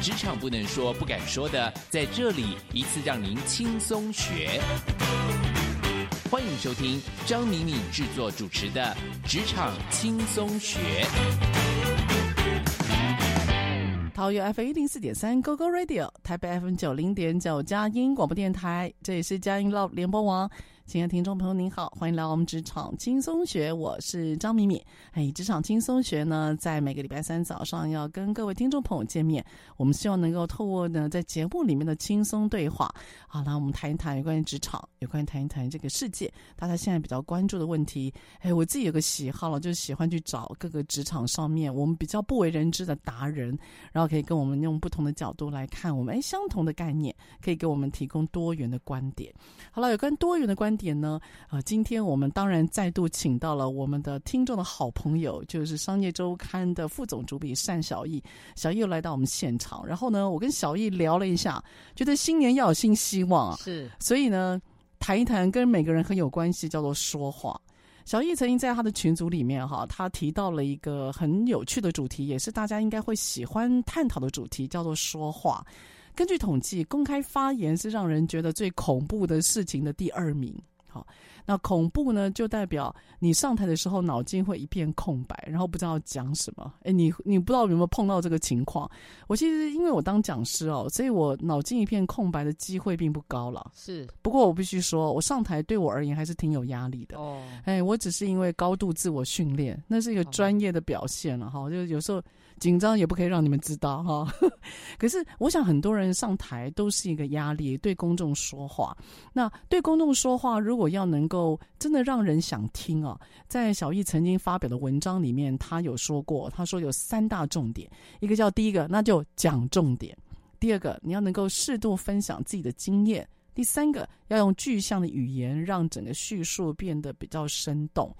职场不能说、不敢说的，在这里一次让您轻松学。欢迎收听张敏敏制作主持的《职场轻松学》。桃园 F 一零四点三 GoGo Radio，台北 F 九零点九佳音广播电台，这里是佳音 Love 联播网。亲爱的听众朋友，您好，欢迎来到我们职场轻松学，我是张敏敏。哎，职场轻松学呢，在每个礼拜三早上要跟各位听众朋友见面。我们希望能够透过呢，在节目里面的轻松对话，好，来我们谈一谈有关于职场，有关于谈一谈这个世界，大家现在比较关注的问题。哎，我自己有个喜好了，就是喜欢去找各个职场上面我们比较不为人知的达人，然后可以跟我们用不同的角度来看我们哎相同的概念，可以给我们提供多元的观点。好了，有关多元的观点。点呢？呃，今天我们当然再度请到了我们的听众的好朋友，就是《商业周刊》的副总主笔单小易。小易又来到我们现场，然后呢，我跟小易聊了一下，觉得新年要有新希望啊，是，所以呢，谈一谈跟每个人很有关系，叫做说话。小易曾经在他的群组里面哈，他提到了一个很有趣的主题，也是大家应该会喜欢探讨的主题，叫做说话。根据统计，公开发言是让人觉得最恐怖的事情的第二名。好，那恐怖呢，就代表你上台的时候脑筋会一片空白，然后不知道讲什么。哎，你你不知道有没有碰到这个情况？我其实因为我当讲师哦，所以我脑筋一片空白的机会并不高了。是，不过我必须说，我上台对我而言还是挺有压力的。哦，哎，我只是因为高度自我训练，那是一个专业的表现了哈。哦，就有时候。紧张也不可以让你们知道哈，可是我想很多人上台都是一个压力，对公众说话。那对公众说话，如果要能够真的让人想听啊，在小艺曾经发表的文章里面，他有说过，他说有三大重点，一个叫第一个，那就讲重点；第二个，你要能够适度分享自己的经验。第三个要用具象的语言，让整个叙述变得比较生动。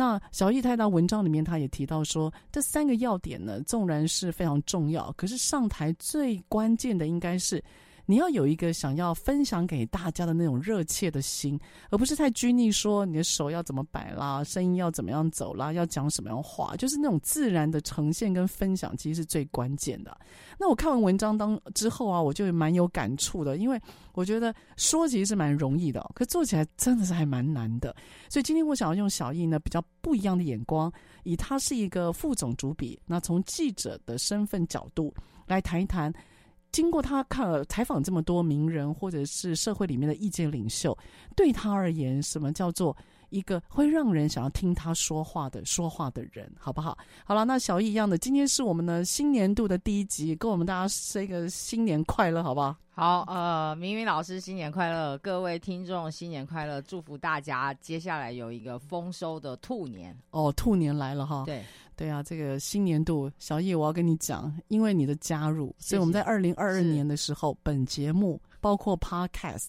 那小易太大文章里面，他也提到说，这三个要点呢，纵然是非常重要，可是上台最关键的应该是。你要有一个想要分享给大家的那种热切的心，而不是太拘泥，说你的手要怎么摆啦，声音要怎么样走啦，要讲什么样话，就是那种自然的呈现跟分享，其实是最关键的。那我看完文章当之后啊，我就蛮有感触的，因为我觉得说其实是蛮容易的，可做起来真的是还蛮难的。所以今天我想要用小艺呢比较不一样的眼光，以他是一个副总主笔，那从记者的身份角度来谈一谈。经过他看了采访这么多名人，或者是社会里面的意见领袖，对他而言，什么叫做一个会让人想要听他说话的说话的人，好不好？好了，那小易一样的，今天是我们的新年度的第一集，跟我们大家说一个新年快乐，好不好？好，呃，明明老师新年快乐，各位听众新年快乐，祝福大家接下来有一个丰收的兔年。哦，兔年来了哈。对。对啊，这个新年度，小易，我要跟你讲，因为你的加入，所以我们在二零二二年的时候，本节目包括 Podcast，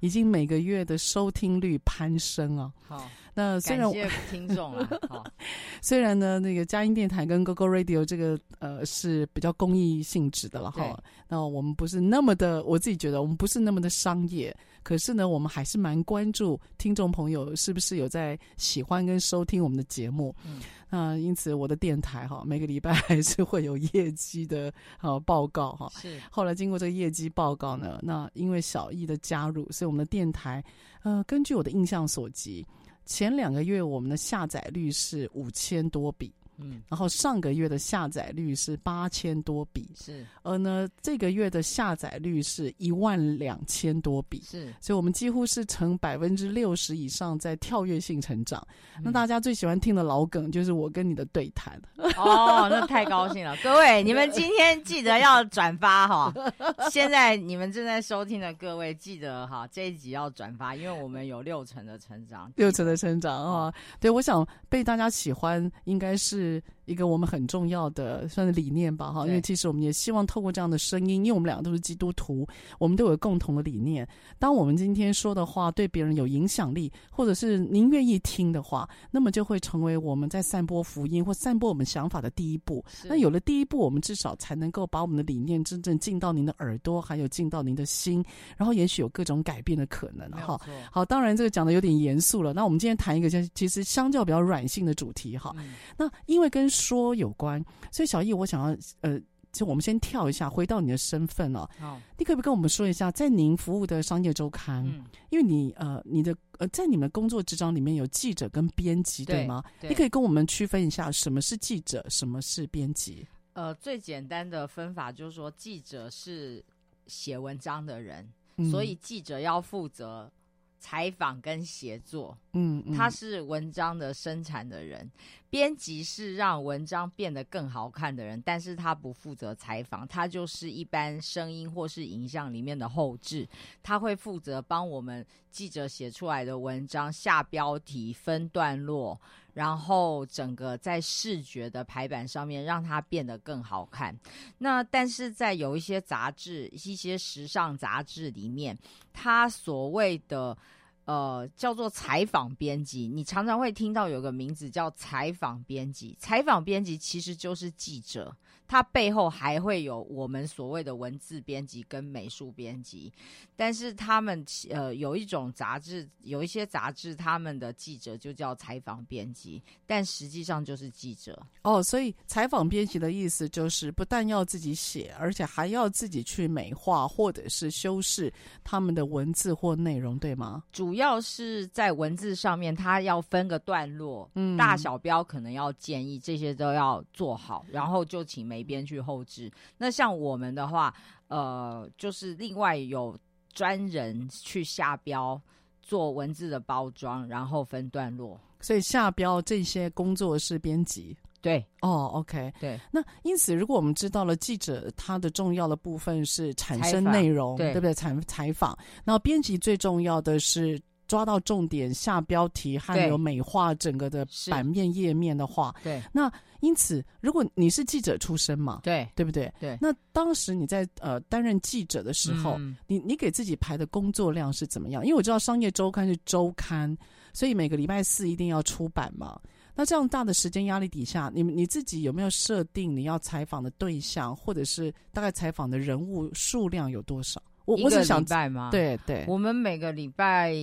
已经每个月的收听率攀升啊。好，那虽然感谢听众啊。好，虽然呢，那个佳音电台跟 GoGo Radio 这个呃是比较公益性质的了哈。那我们不是那么的，我自己觉得我们不是那么的商业，可是呢，我们还是蛮关注听众朋友是不是有在喜欢跟收听我们的节目。嗯。那因此，我的电台哈，每个礼拜 还是会有业绩的呃报告哈。是。后来经过这个业绩报告呢，那因为小易的加入，所以我们的电台，呃，根据我的印象所及，前两个月我们的下载率是五千多笔。嗯，然后上个月的下载率是八千多笔，是，而呢这个月的下载率是一万两千多笔，是，所以我们几乎是成百分之六十以上在跳跃性成长。嗯、那大家最喜欢听的老梗就是我跟你的对谈。哦，那太高兴了，各位，你们今天记得要转发哈。现在你们正在收听的各位记得哈，这一集要转发，因为我们有六成的成长，六成的成长啊。对，我想被大家喜欢应该是。是一个我们很重要的算是理念吧，哈，因为其实我们也希望透过这样的声音，因为我们两个都是基督徒，我们都有共同的理念。当我们今天说的话对别人有影响力，或者是您愿意听的话，那么就会成为我们在散播福音或散播我们想法的第一步。那有了第一步，我们至少才能够把我们的理念真正进到您的耳朵，还有进到您的心，然后也许有各种改变的可能。哈，好，当然这个讲的有点严肃了。那我们今天谈一个其实相较比较软性的主题，哈，嗯、那因为跟说有关，所以小易，我想要呃，就我们先跳一下，回到你的身份哦。好，你可不可以跟我们说一下，在您服务的商业周刊，嗯、因为你呃，你的呃，在你们工作职掌里面有记者跟编辑，对，对吗？对，你可以跟我们区分一下，什么是记者，什么是编辑？呃，最简单的分法就是说，记者是写文章的人，嗯、所以记者要负责。采访跟协作，嗯，嗯，他是文章的生产的人，编辑是让文章变得更好看的人，但是他不负责采访，他就是一般声音或是影像里面的后置，他会负责帮我们记者写出来的文章下标题、分段落，然后整个在视觉的排版上面让它变得更好看。那但是在有一些杂志、一些时尚杂志里面，他所谓的呃叫做采访编辑，你常常会听到有个名字叫采访编辑。采访编辑其实就是记者。他背后还会有我们所谓的文字编辑跟美术编辑，但是他们呃有一种杂志，有一些杂志他们的记者就叫采访编辑，但实际上就是记者。哦，所以采访编辑的意思就是不但要自己写，而且还要自己去美化或者是修饰他们的文字或内容，对吗？主要是在文字上面，它要分个段落，嗯，大小标可能要建议这些都要做好，然后就请美。编去后置，那像我们的话，呃，就是另外有专人去下标做文字的包装，然后分段落。所以下标这些工作是编辑。对，哦，OK，对。那因此，如果我们知道了记者他的重要的部分是产生内容，对，对不对？采采访，然后编辑最重要的是。抓到重点，下标题，还有美化整个的版面页面的话，对。那因此，如果你是记者出身嘛，对，对不对？对。那当时你在呃担任记者的时候，嗯、你你给自己排的工作量是怎么样？因为我知道商业周刊是周刊，所以每个礼拜四一定要出版嘛。那这样大的时间压力底下，你你自己有没有设定你要采访的对象，或者是大概采访的人物数量有多少？我我是想礼拜吗？对对，我们每个礼拜，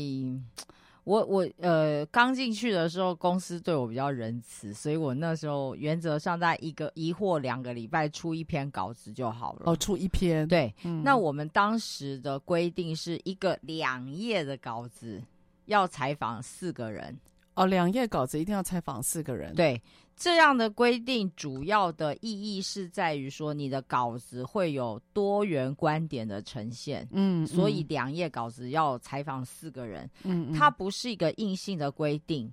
我我呃刚进去的时候，公司对我比较仁慈，所以我那时候原则上在一个一或两个礼拜出一篇稿子就好了。哦，出一篇。对，嗯、那我们当时的规定是一个两页的稿子要采访四个人。哦，两页稿子一定要采访四个人。对。这样的规定主要的意义是在于说，你的稿子会有多元观点的呈现。嗯，嗯，所以两页稿子要采访四个人。嗯，嗯，它不是一个硬性的规定，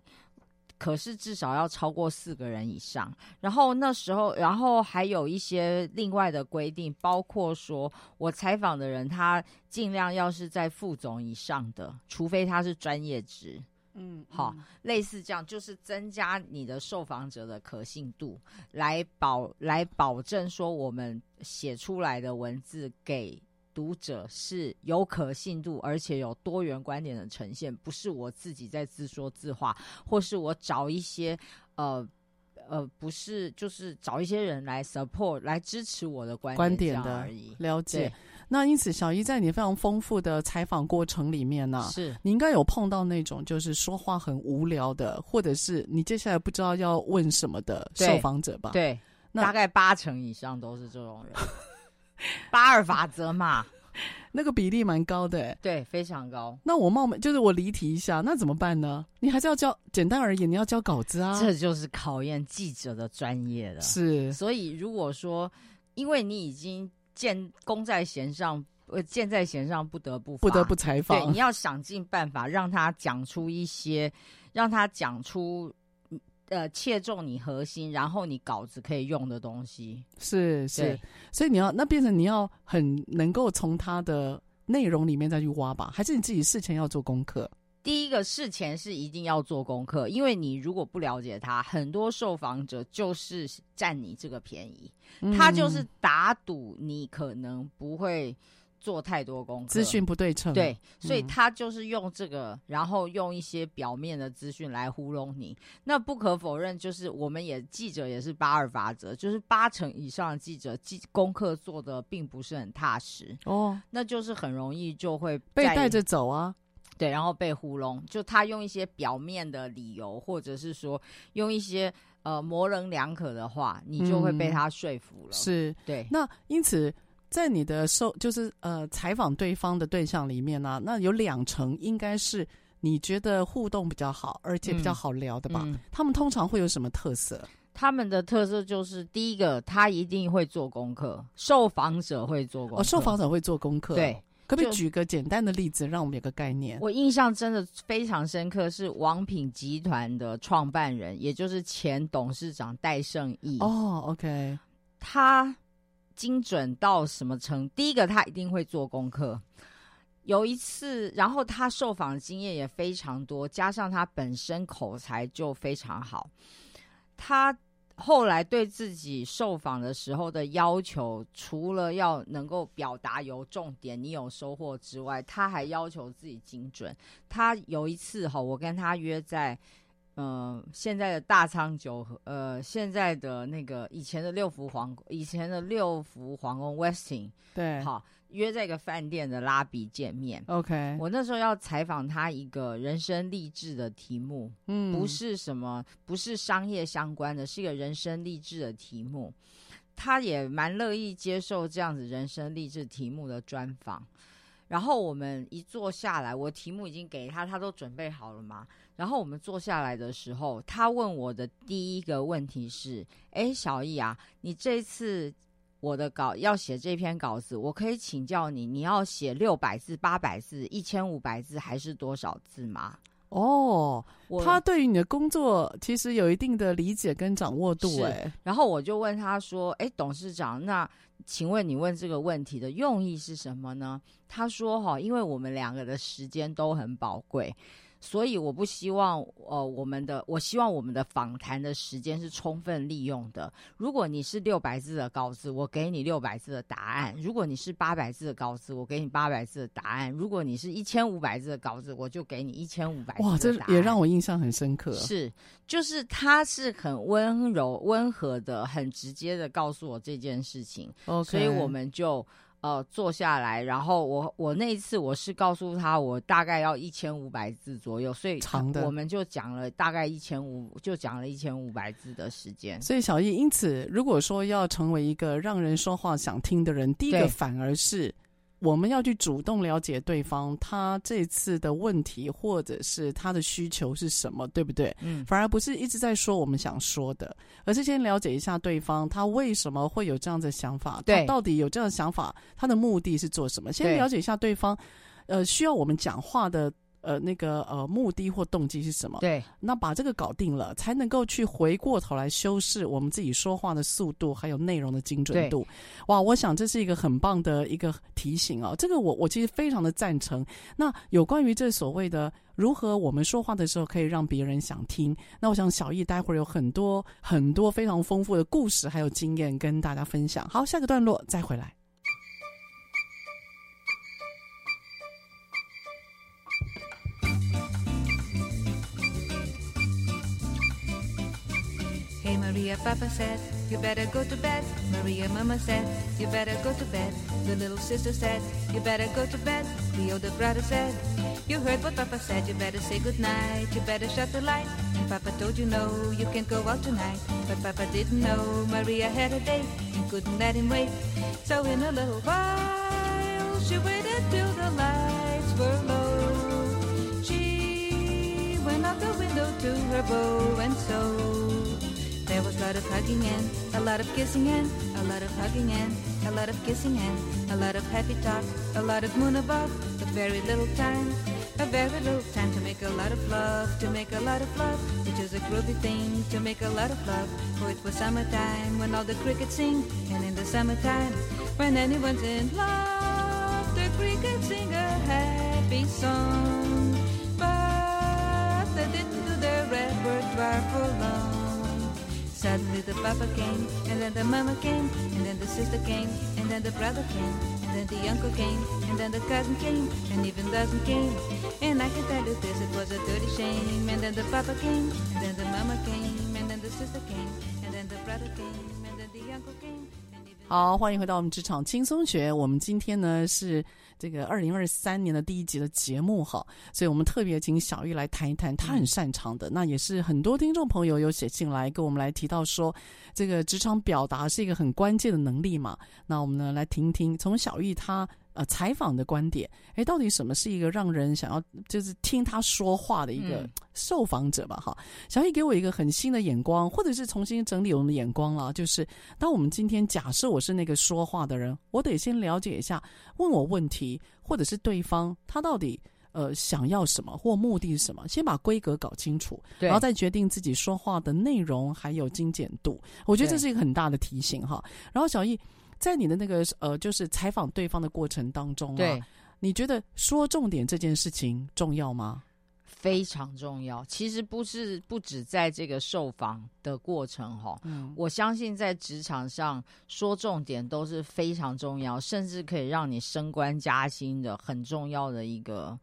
可是至少要超过四个人以上。然后那时候，然后还有一些另外的规定，包括说我采访的人，他尽量要是在副总以上的，除非他是专业职。嗯，好，类似这样，就是增加你的受访者的可信度，来保来保证说我们写出来的文字给读者是有可信度，而且有多元观点的呈现，不是我自己在自说自话，或是我找一些呃呃，不是，就是找一些人来 support 来支持我的观点，观点的而已，了解。那因此，小一在你非常丰富的采访过程里面呢、啊，是你应该有碰到那种就是说话很无聊的，或者是你接下来不知道要问什么的受访者吧？对，那大概八成以上都是这种人。八二法则嘛，那个比例蛮高的，对，非常高。那我冒昧就是我离题一下，那怎么办呢？你还是要交，简单而言，你要交稿子啊。这就是考验记者的专业了。是，所以如果说，因为你已经建功在弦上，呃，箭在弦上，不得不不得不采访。对，你要想尽办法让他讲出一些，让他讲出。呃，切中你核心，然后你稿子可以用的东西，是是，所以你要那变成你要很能够从他的内容里面再去挖吧，还是你自己事前要做功课？第一个事前是一定要做功课，因为你如果不了解他，很多受访者就是占你这个便宜，嗯、他就是打赌你可能不会。做太多功课，资讯不对称，对，所以他就是用这个，嗯、然后用一些表面的资讯来糊弄你。那不可否认，就是我们也记者也是八二法则，就是八成以上的记者记功课做的并不是很踏实哦，那就是很容易就会被带着走啊，对，然后被糊弄。就他用一些表面的理由，或者是说用一些呃模棱两可的话，你就会被他说服了。嗯、是对，那因此。在你的受就是呃采访对方的对象里面呢、啊，那有两成应该是你觉得互动比较好，而且比较好聊的吧？嗯嗯、他们通常会有什么特色？他们的特色就是第一个，他一定会做功课，受访者会做功课，哦，受访者会做功课。对，可不可以举个简单的例子，让我们有个概念？我印象真的非常深刻，是王品集团的创办人，也就是前董事长戴胜义。哦，OK，他。精准到什么程度？第一个，他一定会做功课。有一次，然后他受访的经验也非常多，加上他本身口才就非常好。他后来对自己受访的时候的要求，除了要能够表达有重点、你有收获之外，他还要求自己精准。他有一次哈，我跟他约在。嗯、呃，现在的大仓酒和呃，现在的那个以前的六福皇宫，以前的六福皇宫 Westin，对，好约在一个饭店的拉比见面。OK，我那时候要采访他一个人生励志的题目，嗯，不是什么，不是商业相关的，是一个人生励志的题目。他也蛮乐意接受这样子人生励志题目的专访。然后我们一坐下来，我题目已经给他，他都准备好了嘛。然后我们坐下来的时候，他问我的第一个问题是：“哎，小易啊，你这次我的稿要写这篇稿子，我可以请教你，你要写六百字、八百字、一千五百字，还是多少字吗？”哦，他对于你的工作其实有一定的理解跟掌握度，哎。然后我就问他说：“哎，董事长，那请问你问这个问题的用意是什么呢？”他说：“哈，因为我们两个的时间都很宝贵。”所以我不希望，呃，我们的我希望我们的访谈的时间是充分利用的。如果你是六百字的稿子，我给你六百字的答案；如果你是八百字的稿子，我给你八百字的答案；如果你是一千五百字的稿子，我就给你一千五百字的答案。哇，这也让我印象很深刻。是，就是他是很温柔、温和的、很直接的告诉我这件事情。Okay. 所以我们就。呃，坐下来，然后我我那一次我是告诉他，我大概要一千五百字左右，所以长的我们就讲了大概一千五，就讲了一千五百字的时间。所以小易，因此如果说要成为一个让人说话想听的人，第一个反而是。我们要去主动了解对方，他这次的问题或者是他的需求是什么，对不对？嗯，反而不是一直在说我们想说的，而是先了解一下对方，他为什么会有这样的想法，对，他到底有这样的想法，他的目的是做什么？先了解一下对方，呃，需要我们讲话的。呃，那个呃，目的或动机是什么？对，那把这个搞定了，才能够去回过头来修饰我们自己说话的速度，还有内容的精准度。哇，我想这是一个很棒的一个提醒哦。这个我我其实非常的赞成。那有关于这所谓的如何我们说话的时候可以让别人想听，那我想小易待会儿有很多很多非常丰富的故事还有经验跟大家分享。好，下个段落再回来。Maria Papa said, you better go to bed. Maria Mama said, you better go to bed. The little sister said, you better go to bed. The older brother said, you heard what Papa said, you better say good night. You better shut the light. And Papa told you no, you can't go out tonight. But Papa didn't know Maria had a date and couldn't let him wait. So in a little while, she waited till the lights were low. She went out the window to her bow and sew. Lot of hugging and a lot of kissing and a lot of hugging and a lot of kissing and a lot of happy talk, a lot of moon above, but very little time. A very little time to make a lot of love, to make a lot of love, which is a groovy thing to make a lot of love. For it was summertime when all the crickets sing, and in the summertime when anyone's in love, the crickets sing a happy song. But they didn't do their repertoire for long. Suddenly the papa came, and then the mama came, and then the sister came, and then the brother came, and then the uncle came, and then the cousin came, and even dozen came. And I can tell you this, it was a dirty shame. And then the papa came, and then the mama came, and then the sister came, and then the brother came, and then the uncle came. 好，欢迎回到我们职场轻松学。我们今天呢是 这个二零二三年的第一集的节目哈，所以我们特别请小玉来谈一谈她很擅长的，那也是很多听众朋友有写信来跟我们来提到说，这个职场表达是一个很关键的能力嘛。那我们呢来听听从小玉她。呃，采访的观点，诶，到底什么是一个让人想要就是听他说话的一个受访者吧？哈、嗯，小易给我一个很新的眼光，或者是重新整理我们的眼光了。就是当我们今天假设我是那个说话的人，我得先了解一下问我问题，或者是对方他到底呃想要什么或目的是什么，先把规格搞清楚，然后再决定自己说话的内容还有精简度。我觉得这是一个很大的提醒哈。然后小玉。在你的那个呃，就是采访对方的过程当中啊，对，你觉得说重点这件事情重要吗？非常重要。其实不是不止在这个受访的过程哈，嗯，我相信在职场上说重点都是非常重要，甚至可以让你升官加薪的很重要的一个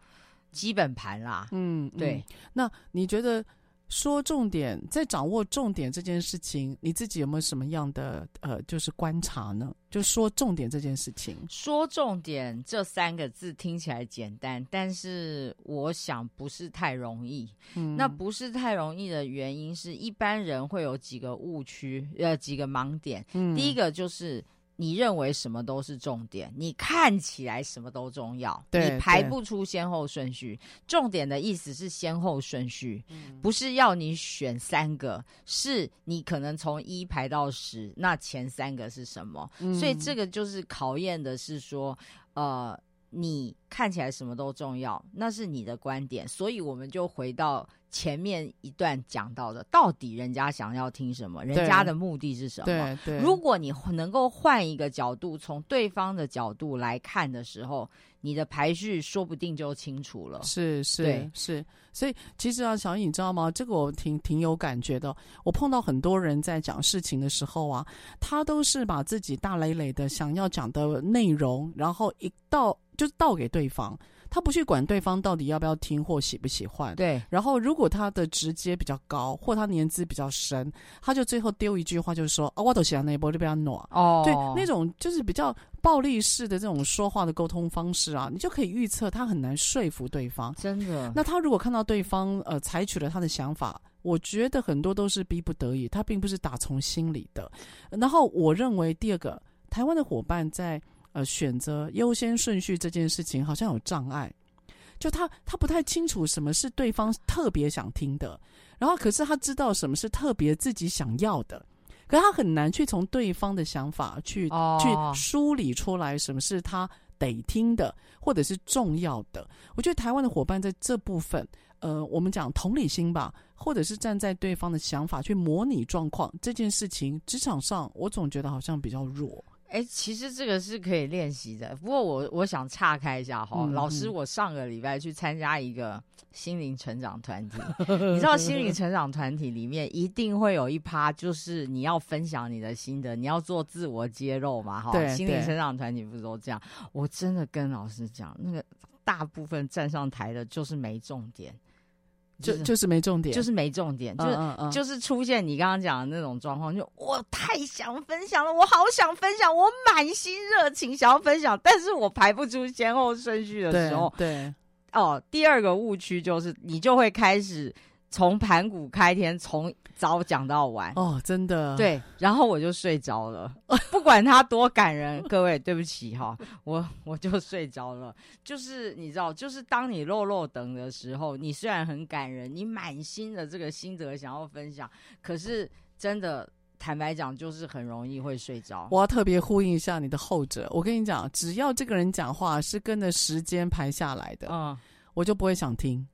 基本盘啦。嗯，对。那你觉得？说重点，在掌握重点这件事情，你自己有没有什么样的呃，就是观察呢？就说重点这件事情，说重点这三个字听起来简单，但是我想不是太容易。嗯，那不是太容易的原因是一般人会有几个误区，呃，几个盲点。嗯，第一个就是。你认为什么都是重点，你看起来什么都重要，你排不出先后顺序。重点的意思是先后顺序，嗯，不是要你选三个，是你可能从一排到十，那前三个是什么？嗯，所以这个就是考验的是说，呃，你看起来什么都重要，那是你的观点，所以我们就回到。前面一段讲到的，到底人家想要听什么？人家的目的是什么？对对。如果你能够换一个角度，从对方的角度来看的时候，你的排序说不定就清楚了。是是是。所以其实啊，小颖，你知道吗？这个我挺挺有感觉的。我碰到很多人在讲事情的时候啊，他都是把自己大累累的想要讲的内容，然后一倒就倒给对方。他不去管对方到底要不要听或喜不喜欢，对。然后如果他的直接比较高，或他年资比较深，他就最后丢一句话，就是说：“啊，我都喜欢那一波，就比较暖。”哦，对，那种就是比较暴力式的这种说话的沟通方式啊，你就可以预测他很难说服对方。真的。那他如果看到对方呃采取了他的想法，我觉得很多都是逼不得已，他并不是打从心里的。然后我认为第二个，台湾的伙伴在。呃，选择优先顺序这件事情好像有障碍，就他他不太清楚什么是对方特别想听的，然后可是他知道什么是特别自己想要的，可是他很难去从对方的想法去、oh. 去梳理出来什么是他得听的或者是重要的。我觉得台湾的伙伴在这部分，呃，我们讲同理心吧，或者是站在对方的想法去模拟状况这件事情，职场上我总觉得好像比较弱。哎，其实这个是可以练习的。不过我我想岔开一下哈，嗯、老师，我上个礼拜去参加一个心灵成长团体。你知道心灵成长团体里面一定会有一趴，就是你要分享你的心得，你要做自我揭露嘛哈。对，心灵成长团体不是都这样？我真的跟老师讲，那个大部分站上台的就是没重点。就就是没重点，就是没重点，就是就是出现你刚刚讲的那种状况，就我太想分享了，我好想分享，我满心热情想要分享，但是我排不出先后顺序的时候，对，对。哦，第二个误区就是你就会开始从盘古开天，从早讲到晚哦，真的对，然后我就睡着了，不管他多感人，各位对不起哈，我我就睡着了。就是你知道，就是当你落落等的时候，你虽然很感人，你满心的这个心得想要分享，可是真的坦白讲，就是很容易会睡着。我要特别呼应一下你的后者，我跟你讲，只要这个人讲话是跟着时间排下来的，嗯，我就不会想听。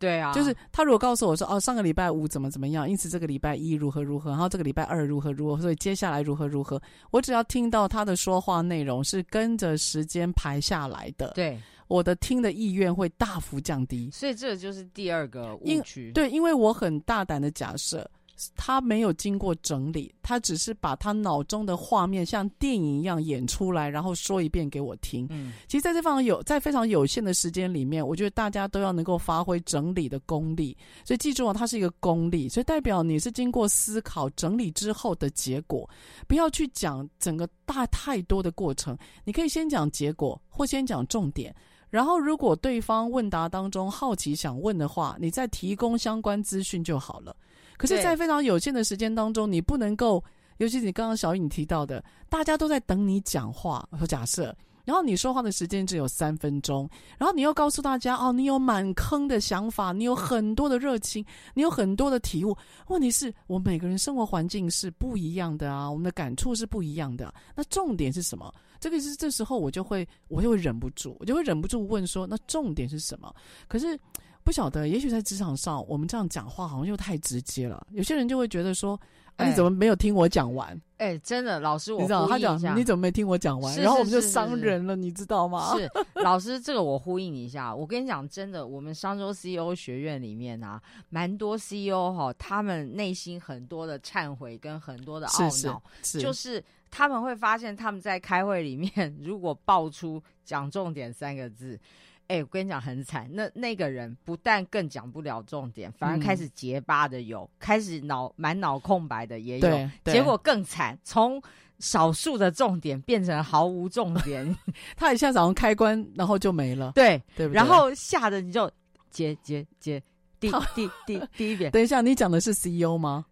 对啊，就是他如果告诉我说哦，上个礼拜五怎么怎么样，因此这个礼拜一如何如何，然后这个礼拜二如何如何，所以接下来如何如何，我只要听到他的说话内容是跟着时间排下来的，对，我的听的意愿会大幅降低。所以这就是第二个误区。对，因为我很大胆的假设。他没有经过整理，他只是把他脑中的画面像电影一样演出来，然后说一遍给我听。嗯，其实在这方有在非常有限的时间里面，我觉得大家都要能够发挥整理的功力。所以记住啊，它是一个功力，所以代表你是经过思考整理之后的结果。不要去讲整个大太多的过程，你可以先讲结果，或先讲重点。然后如果对方问答当中好奇想问的话，你再提供相关资讯就好了。可是，在非常有限的时间当中，你不能够，尤其是你刚刚小雨你提到的，大家都在等你讲话和假设，然后你说话的时间只有三分钟，然后你又告诉大家哦，你有满坑的想法，你有很多的热情，你有很多的体悟。问题是我们每个人生活环境是不一样的啊，我们的感触是不一样的。那重点是什么？这个是这时候我就会，我就会忍不住，我就会忍不住问说，那重点是什么？可是。不晓得，也许在职场上，我们这样讲话好像又太直接了。有些人就会觉得说：“哎，你怎么没有听我讲完？”哎，真的，老师，我你知道他讲你怎么没听我讲完？然后我们就伤人了，你知道吗？是老师，这个我呼应一下。我跟你讲，真的，我们商周 CEO 学院里面啊，蛮多 CEO 哈，他们内心很多的忏悔跟很多的懊恼，就是他们会发现他们在开会里面，如果爆出讲重点三个字。哎、欸，我跟你讲很惨，那那个人不但更讲不了重点，反而开始结巴的有，嗯、开始脑满脑空白的也有，结果更惨，从少数的重点变成毫无重点，他一下早上开关，然后就没了，对对不对？然后吓得你就结结结第第第 第一点，等一下，你讲的是 CEO 吗？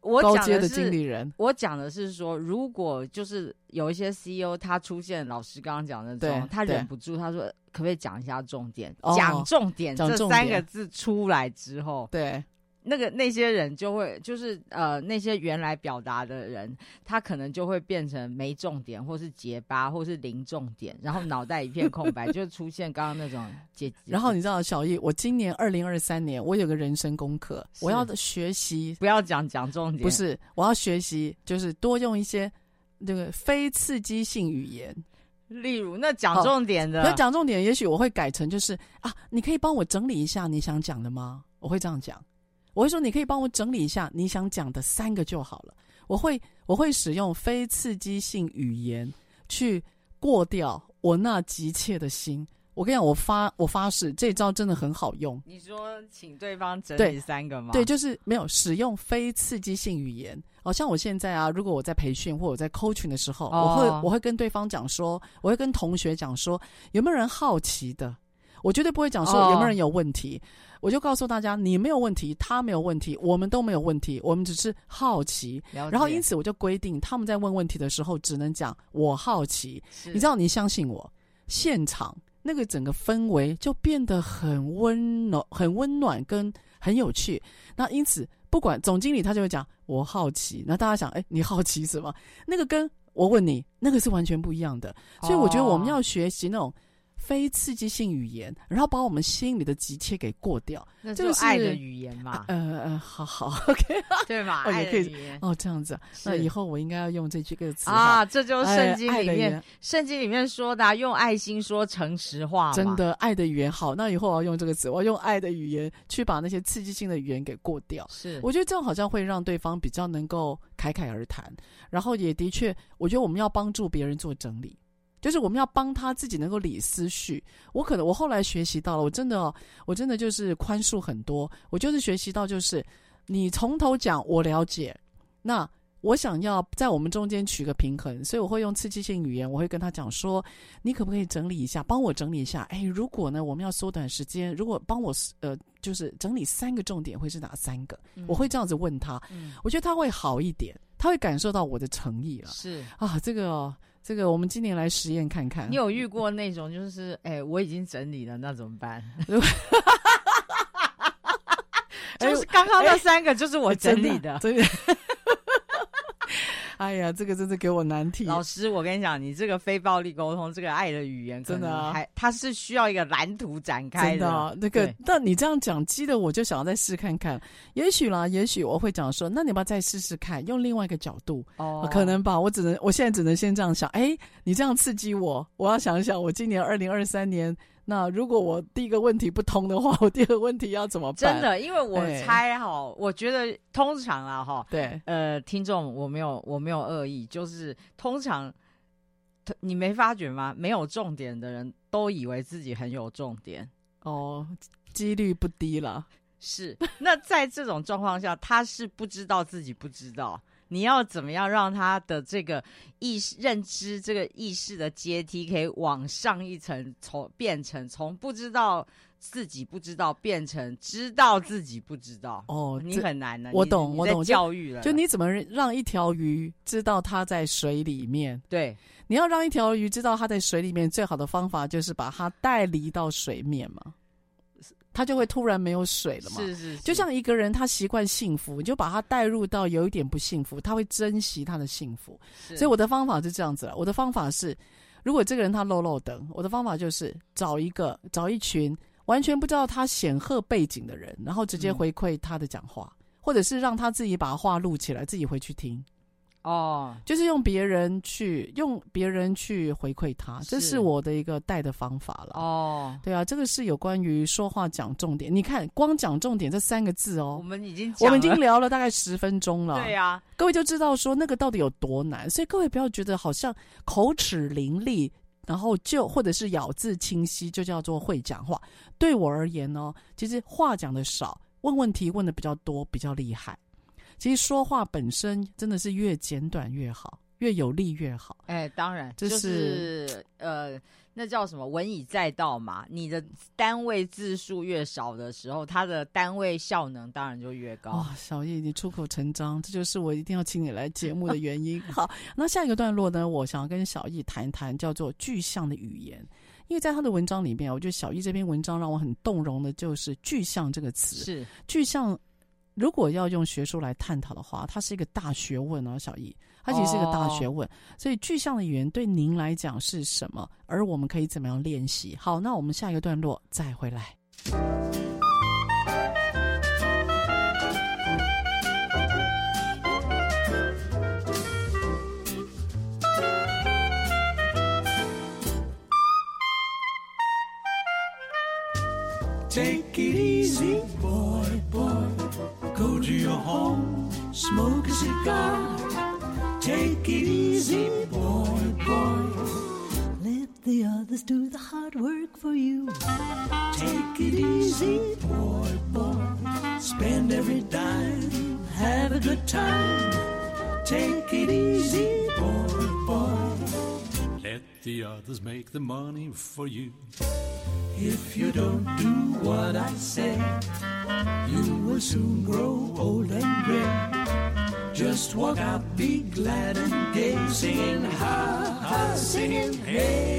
我讲的是经理人，我讲的是说，如果就是有一些 CEO 他出现，老师刚刚讲的这种，他忍不住，他说可不可以讲一下重点？讲、哦、重点这三个字出来之后，对。那个那些人就会就是呃那些原来表达的人，他可能就会变成没重点，或是结巴，或是零重点，然后脑袋一片空白，就出现刚刚那种结。然后你知道小易，我今年二零二三年，我有个人生功课，我要学习不要讲讲重点，不是我要学习就是多用一些那个非刺激性语言，例如那讲重点的，那讲重点，也许我会改成就是啊，你可以帮我整理一下你想讲的吗？我会这样讲。我会说，你可以帮我整理一下你想讲的三个就好了。我会我会使用非刺激性语言去过掉我那急切的心。我跟你讲，我发我发誓，这招真的很好用。你说请对方整理三个吗？对，对，就是没有使用非刺激性语言。好像我现在啊，如果我在培训或者在 coaching 的时候，哦、我会我会跟对方讲说，我会跟同学讲说，有没有人好奇的？我绝对不会讲说有没有人有问题。哦我就告诉大家，你没有问题，他没有问题，我们都没有问题，我们只是好奇。然后因此我就规定，他们在问问题的时候只能讲“我好奇”。你知道，你相信我，现场那个整个氛围就变得很温暖、很温暖跟很有趣。那因此，不管总经理他就会讲“我好奇”，那大家想，哎，你好奇什么？那个跟我问你那个是完全不一样的。所以我觉得我们要学习那种。非刺激性语言，然后把我们心里的急切给过掉，那就是爱的语言嘛。呃呃，好好，OK，对吧？也可以哦，这样子。那以后我应该要用这几个词啊，这就是圣经里面，圣经里面说的，用爱心说诚实话。真的，爱的语言好。那以后我要用这个词，我要用爱的语言去把那些刺激性的语言给过掉。是，我觉得这样好像会让对方比较能够侃侃而谈，然后也的确，我觉得我们要帮助别人做整理。就是我们要帮他自己能够理思绪。我可能我后来学习到了，我真的我真的就是宽恕很多。我就是学习到，就是你从头讲我了解，那我想要在我们中间取个平衡，所以我会用刺激性语言，我会跟他讲说，你可不可以整理一下，帮我整理一下？哎，如果呢，我们要缩短时间，如果帮我呃，就是整理三个重点，会是哪三个？嗯、我会这样子问他，嗯、我觉得他会好一点，他会感受到我的诚意了。是啊，这个、哦。这个我们今年来实验看看。你有遇过那种就是，哎，我已经整理了，那怎么办？就是刚刚那三个，就是我整理的。对。哎呀，这个真的给我难题。老师，我跟你讲，你这个非暴力沟通，这个爱的语言，真的还它是需要一个蓝图展开的。真的、啊，那个，但你这样讲，激得我就想要再试看看。也许啦，也许我会讲说，那你要不要再试试看，用另外一个角度？哦，可能吧。我只能，我现在只能先这样想。哎，你这样刺激我，我要想一想，我今年二零二三年。那如果我第一个问题不通的话，我第二个问题要怎么办？真的，因为我猜哈，欸、我觉得通常啊哈，对，呃，听众我没有我没有恶意，就是通常你没发觉吗？没有重点的人都以为自己很有重点哦，几率不低了。是，那在这种状况下，他是不知道自己不知道。你要怎么样让他的这个意识认知这个意识的阶梯可以往上一层，从变成从不知道自己不知道变成知道自己不知道哦，你很难的。我懂，我懂教育了就，就你怎么让一条鱼知道它在水里面？对，你要让一条鱼知道它在水里面，最好的方法就是把它带离到水面嘛。他就会突然没有水了嘛？是是是，就像一个人他习惯幸福，你就把他带入到有一点不幸福，他会珍惜他的幸福。是所以我的方法是这样子了，我的方法是，如果这个人他漏漏等，我的方法就是找一个找一群完全不知道他显赫背景的人，然后直接回馈他的讲话，嗯、或者是让他自己把话录起来，自己回去听。哦，就是用别人去用别人去回馈他，这是我的一个带的方法了。哦，对啊，这个是有关于说话讲重点。你看，光讲重点这三个字哦，我们已经我们已经聊了大概十分钟了。对呀、啊，各位就知道说那个到底有多难。所以各位不要觉得好像口齿伶俐，然后就或者是咬字清晰就叫做会讲话。对我而言呢，其实话讲的少，问问题问的比较多，比较厉害。其实说话本身真的是越简短越好，越有力越好。哎，当然，就是、就是呃，那叫什么“文以载道”嘛。你的单位字数越少的时候，它的单位效能当然就越高。哇，小易，你出口成章，这就是我一定要请你来节目的原因。好，那下一个段落呢，我想要跟小易谈谈叫做具象的语言，因为在他的文章里面，我觉得小易这篇文章让我很动容的，就是“具象”这个词。是具象。如果要用学术来探讨的话，它是一个大学问哦，小易，它其实是一个大学问。所以具象的语言对您来讲是什么？而我们可以怎么样练习？好，那我们下一个段落再回来。Take it easy. Home, smoke a cigar. Take it easy, boy, boy. Let the others do the hard work for you. Take it easy, boy, boy. Spend every dime, have a good time. Take it easy, boy, boy. The others make the money for you. If you don't do what I say, you will soon grow old and gray. Just walk out, be glad and gay, singing ha ha, singing hey.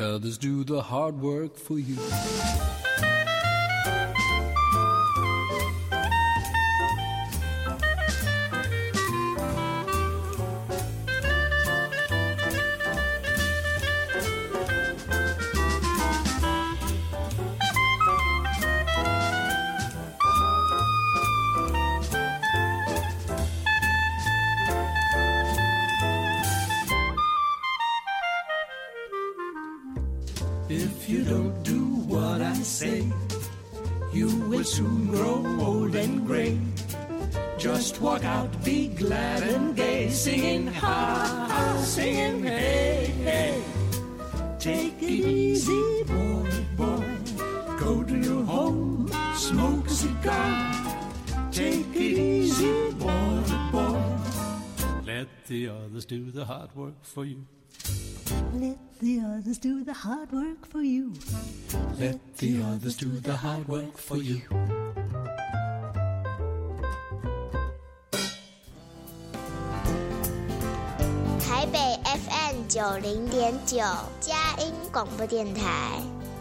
Others do the hard work for you. hard work for you. Let the others do the hard work for you. Let the others do the hard work for you. 台北 FM 九零点九，佳音广播电台；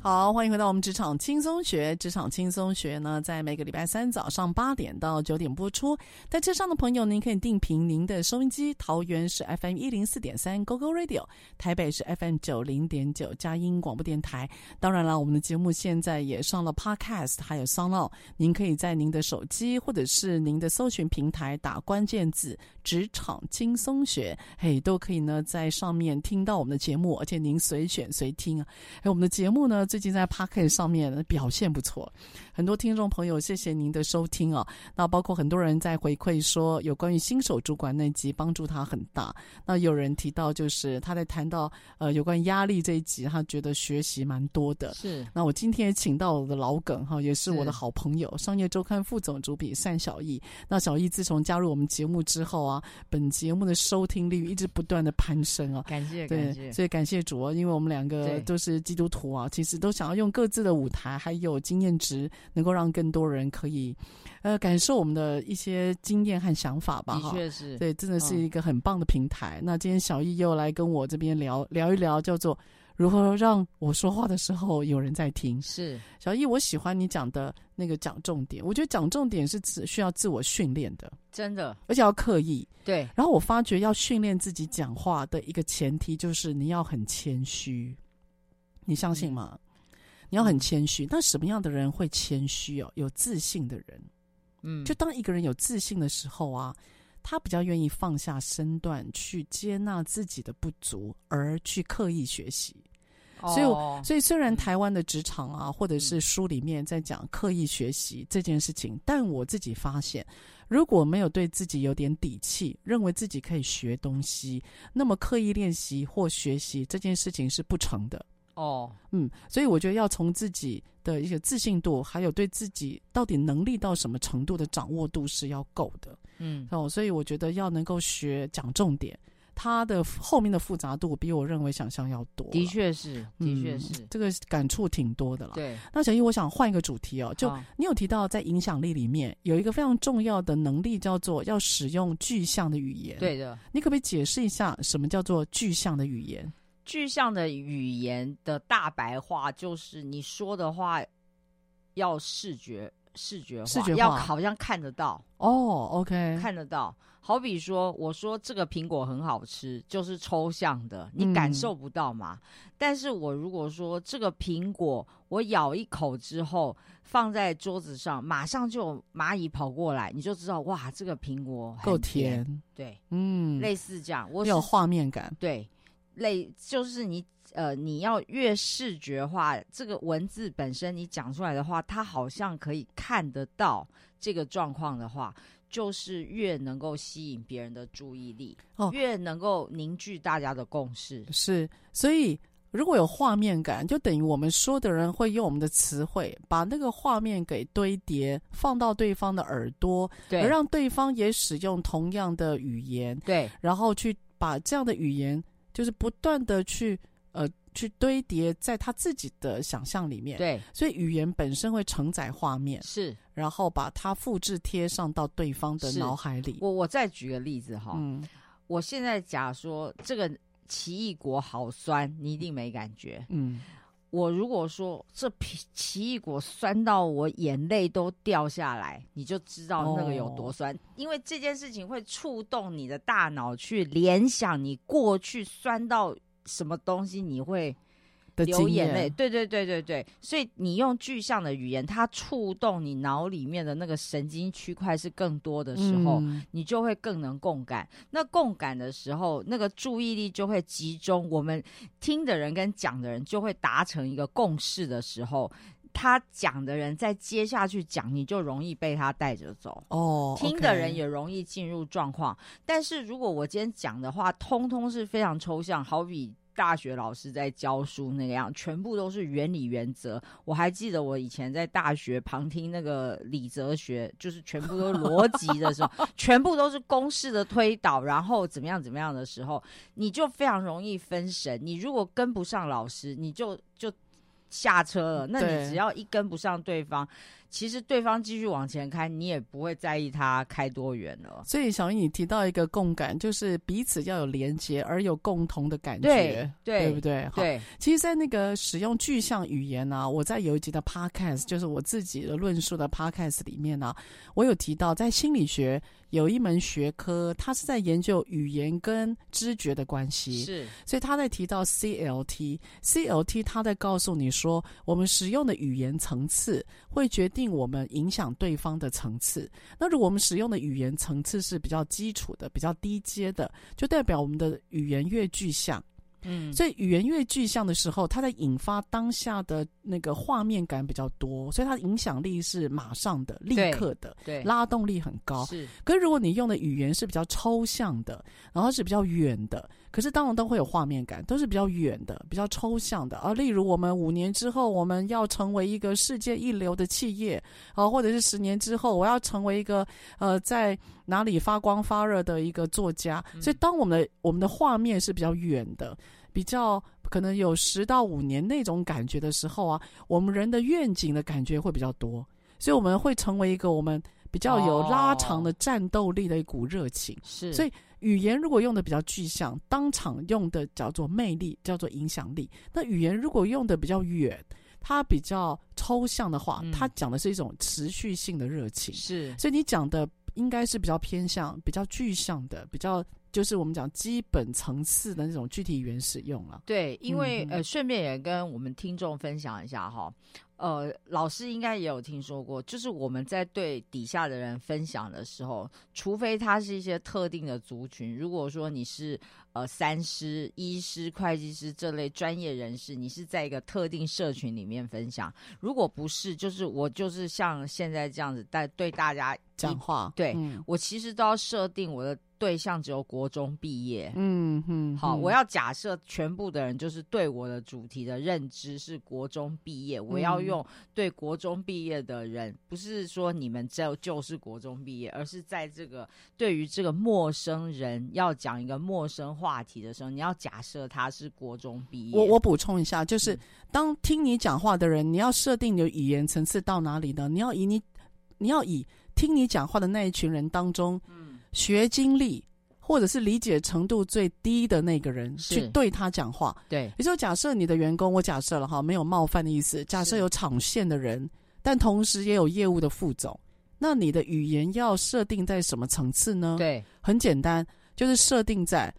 好，欢迎回到我们职场轻松学。职场轻松学呢，在每个礼拜三早上八点到九点播出。在车上的朋友，您可以定频您的收音机。桃园是 FM 一零四点三 GoGo Radio，台北是 FM 九零点九佳音广播电台。当然了，我们的节目现在也上了 Podcast，还有 SoundOn。您可以在您的手机或者是您的搜寻平台打关键字“职场轻松学”，嘿，都可以呢在上面听到我们的节目，而且您随选随听啊。哎，我们的节目呢，最近在 Podcast 上面表现不错，很多听众朋友，谢谢您的收听啊。那包括很多人在回馈说，有关于新手主管那集帮助他很大。那有人提到，就是他在谈到呃有关压力这一集，他觉得学习蛮多的。是。那我今天也请到我的老梗哈，也是我的好朋友，商业周刊副总主笔单小艺。那小艺自从加入我们节目之后啊，本节目的收听率一直不断的攀升啊。感谢，对，感谢。所以感谢主啊，因为我们两个都是基督徒啊，其实。都想要用各自的舞台，还有经验值，能够让更多人可以，呃，感受我们的一些经验和想法吧。的确是，对，真的是一个很棒的平台。嗯、那今天小易又来跟我这边聊聊一聊，叫做如何让我说话的时候有人在听。是，小易，我喜欢你讲的那个讲重点。我觉得讲重点是自需要自我训练的，真的，而且要刻意。对。然后我发觉要训练自己讲话的一个前提就是你要很谦虚，你相信吗？嗯你要很谦虚，那什么样的人会谦虚哦？有自信的人，嗯，就当一个人有自信的时候啊，他比较愿意放下身段去接纳自己的不足，而去刻意学习。哦、所以，所以虽然台湾的职场啊，或者是书里面在讲刻意学习这件事情，但我自己发现，如果没有对自己有点底气，认为自己可以学东西，那么刻意练习或学习这件事情是不成的。哦，嗯，所以我觉得要从自己的一个自信度，还有对自己到底能力到什么程度的掌握度是要够的，嗯，哦，所以我觉得要能够学讲重点，它的后面的复杂度比我认为想象要多。的确是，的确是，嗯，这个感触挺多的了。对，那小易，我想换一个主题哦，就你有提到在影响力里面有一个非常重要的能力，叫做要使用具象的语言。对的，你可不可以解释一下什么叫做具象的语言？具象的语言的大白话就是你说的话要视觉视觉化，视觉化要好像看得到哦。OK，看得到。好比说，我说这个苹果很好吃，就是抽象的，你感受不到嘛。嗯、但是我如果说这个苹果，我咬一口之后放在桌子上，马上就有蚂蚁跑过来，你就知道哇，这个苹果够甜。对，嗯，类似这样，我有画面感。对。类就是你呃，你要越视觉化，这个文字本身你讲出来的话，它好像可以看得到这个状况的话，就是越能够吸引别人的注意力，哦，越能够凝聚大家的共识。是，所以如果有画面感，就等于我们说的人会用我们的词汇，把那个画面给堆叠，放到对方的耳朵，对，而让对方也使用同样的语言，对，然后去把这样的语言。就是不断的去呃去堆叠在他自己的想象里面，对，所以语言本身会承载画面，是，然后把它复制贴上到对方的脑海里。我我再举个例子哈，嗯，我现在假说这个奇异果好酸，你一定没感觉，嗯。我如果说这皮奇异果酸到我眼泪都掉下来，你就知道那个有多酸。哦，因为这件事情会触动你的大脑去联想你过去酸到什么东西，你会流眼泪，对对对对对，所以你用具象的语言，它触动你脑里面的那个神经区块是更多的时候，嗯、你就会更能共感。那共感的时候，那个注意力就会集中，我们听的人跟讲的人就会达成一个共识的时候，他讲的人再接下去讲，你就容易被他带着走。哦，听的人也容易进入状况。但是如果我今天讲的话，通通是非常抽象，好比。大学老师在教书那个样，全部都是原理原则。我还记得我以前在大学旁听那个理哲学，就是全部都是逻辑的时候，全部都是公式的推导，然后怎么样怎么样的时候，你就非常容易分神。你如果跟不上老师，你就就下车了。那你只要一跟不上对方。其实对方继续往前开，你也不会在意他开多远了。所以小英，你提到一个共感，就是彼此要有连接而有共同的感觉，对，不对？对。其实，在那个使用具象语言呢、啊，我在有一集的 podcast，就是我自己的论述的 podcast 里面呢、啊，我有提到，在心理学有一门学科，它是在研究语言跟知觉的关系。是。所以他在提到 CLT，CLT，他在告诉你说，我们使用的语言层次会决定。定我们影响对方的层次，那如果我们使用的语言层次是比较基础的、比较低阶的，就代表我们的语言越具象。嗯，所以语言越具象的时候，它在引发当下的那个画面感比较多，所以它的影响力是马上的、立刻的，对，拉动力很高。是，可是如果你用的语言是比较抽象的，然后是比较远的，可是当然都会有画面感，都是比较远的、比较抽象的。而例如我们五年之后我们要成为一个世界一流的企业，啊，或者是十年之后我要成为一个呃在哪里发光发热的一个作家，所以当我们的我们的画面是比较远的。比较可能有十到五年那种感觉的时候啊，我们人的愿景的感觉会比较多，所以我们会成为一个我们比较有拉长的战斗力的一股热情。是，所以语言如果用的比较具象，当场用的叫做魅力，叫做影响力。那语言如果用的比较远，它比较抽象的话，它讲的是一种持续性的热情。是，所以你讲的应该是比较偏向比较具象的，比较。就是我们讲基本层次的那种具体语言使用了。对，因为、嗯、呃，顺便也跟我们听众分享一下哈。呃，老师应该也有听说过，就是我们在对底下的人分享的时候，除非他是一些特定的族群，如果说你是呃三师、医师、会计师这类专业人士，你是在一个特定社群里面分享；如果不是，就是我就是像现在这样子，但对大家讲话，对、嗯、我其实都要设定我的。对象只有国中毕业，嗯嗯，好，我要假设全部的人就是对我的主题的认知是国中毕业，嗯，我要用对国中毕业的人，不是说你们就就是国中毕业，而是在这个对于这个陌生人要讲一个陌生话题的时候，你要假设他是国中毕业。我我补充一下，就是当听你讲话的人，你要设定你的语言层次到哪里呢？你要以你你要以听你讲话的那一群人当中，嗯。学经历或者是理解程度最低的那个人去对他讲话，对，也就假设你的员工，我假设了哈，没有冒犯的意思。假设有场线的人，但同时也有业务的副总，那你的语言要设定在什么层次呢？对，很简单，就是设定在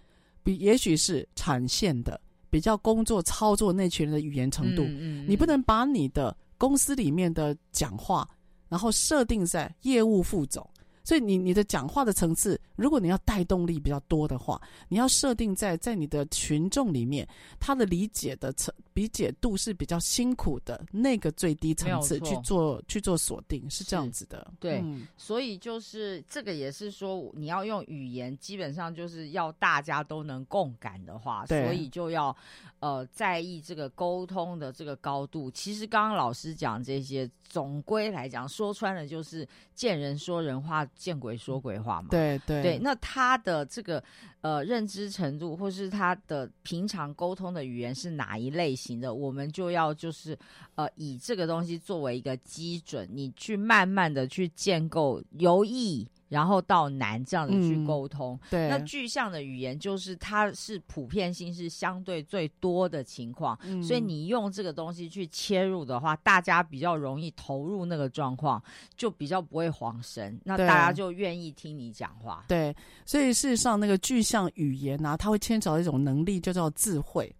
比也许是产线的比较工作操作那群人的语言程度。嗯嗯，你不能把你的公司里面的讲话，然后设定在业务副总。所以你你的讲话的层次，如果你要带动力比较多的话，你要设定在在你的群众里面，他的理解的层理解度是比较辛苦的那个最低层次去做去做锁定，是这样子的。对、嗯，所以就是这个也是说，你要用语言，基本上就是要大家都能共感的话，所以就要呃在意这个沟通的这个高度。其实刚刚老师讲这些，总归来讲说穿了就是见人说人话。见鬼说鬼话嘛？对对对，那他的这个呃认知程度，或是他的平常沟通的语言是哪一类型的，我们就要就是呃以这个东西作为一个基准，你去慢慢的去建构有意。然后到难这样子去沟通，嗯，对。那具象的语言就是它是普遍性是相对最多的情况，嗯，所以你用这个东西去切入的话，大家比较容易投入那个状况，就比较不会慌神，那大家就愿意听你讲话。对，所以事实上那个具象语言呢，啊，它会牵扯到一种能力，就叫智慧。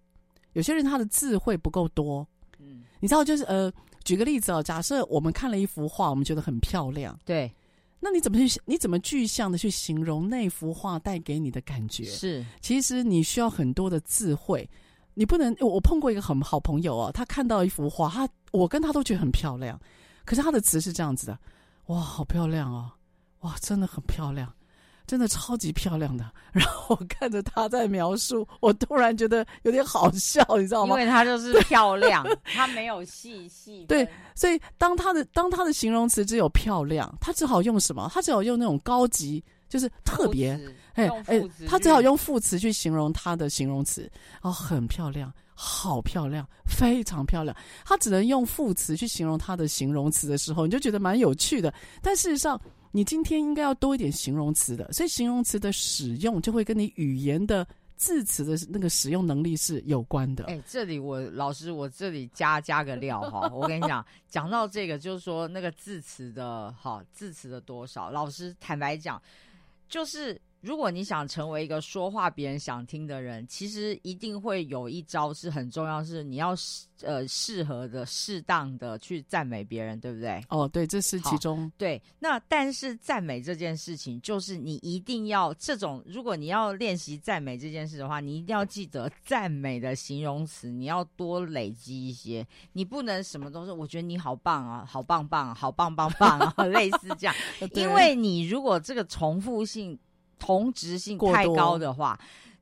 有些人他的智慧不够多。嗯，你知道，就是呃，举个例子哦，假设我们看了一幅画，我们觉得很漂亮，对，那你怎么去？你怎么具象的去形容那幅画带给你的感觉？是，其实你需要很多的智慧。你不能，我碰过一个很好朋友哦，他看到一幅画，他我跟他都觉得很漂亮，可是他的词是这样子的：哇，好漂亮哦，哇，真的很漂亮。真的超级漂亮的，然后我看着他在描述，我突然觉得有点好笑，你知道吗？因为他就是漂亮，他没有细细。对，所以当他的当他的形容词只有漂亮，他只好用什么？他只好用那种高级，就是特别，哎哎，他只好用副词去形容他的形容词。哦，很漂亮，好漂亮，非常漂亮。他只能用副词去形容他的形容词的时候，你就觉得蛮有趣的。但事实上，你今天应该要多一点形容词的，所以形容词的使用就会跟你语言的字词的那个使用能力是有关的。哎、欸，这里我老师，我这里加加个料哈，我跟你讲，讲到这个就是说那个字词的哈字词的多少，老师坦白讲，就是。如果你想成为一个说话别人想听的人，其实一定会有一招是很重要，是你要适呃适合的、适当的去赞美别人，对不对？哦，对，这是其中。对，那但是赞美这件事情，就是你一定要这种，如果你要练习赞美这件事的话，你一定要记得赞美的形容词，你要多累积一些，你不能什么都是我觉得你好棒啊，好棒棒，好棒棒棒啊，类似这样，因为你如果这个重复性。同质性太高的话，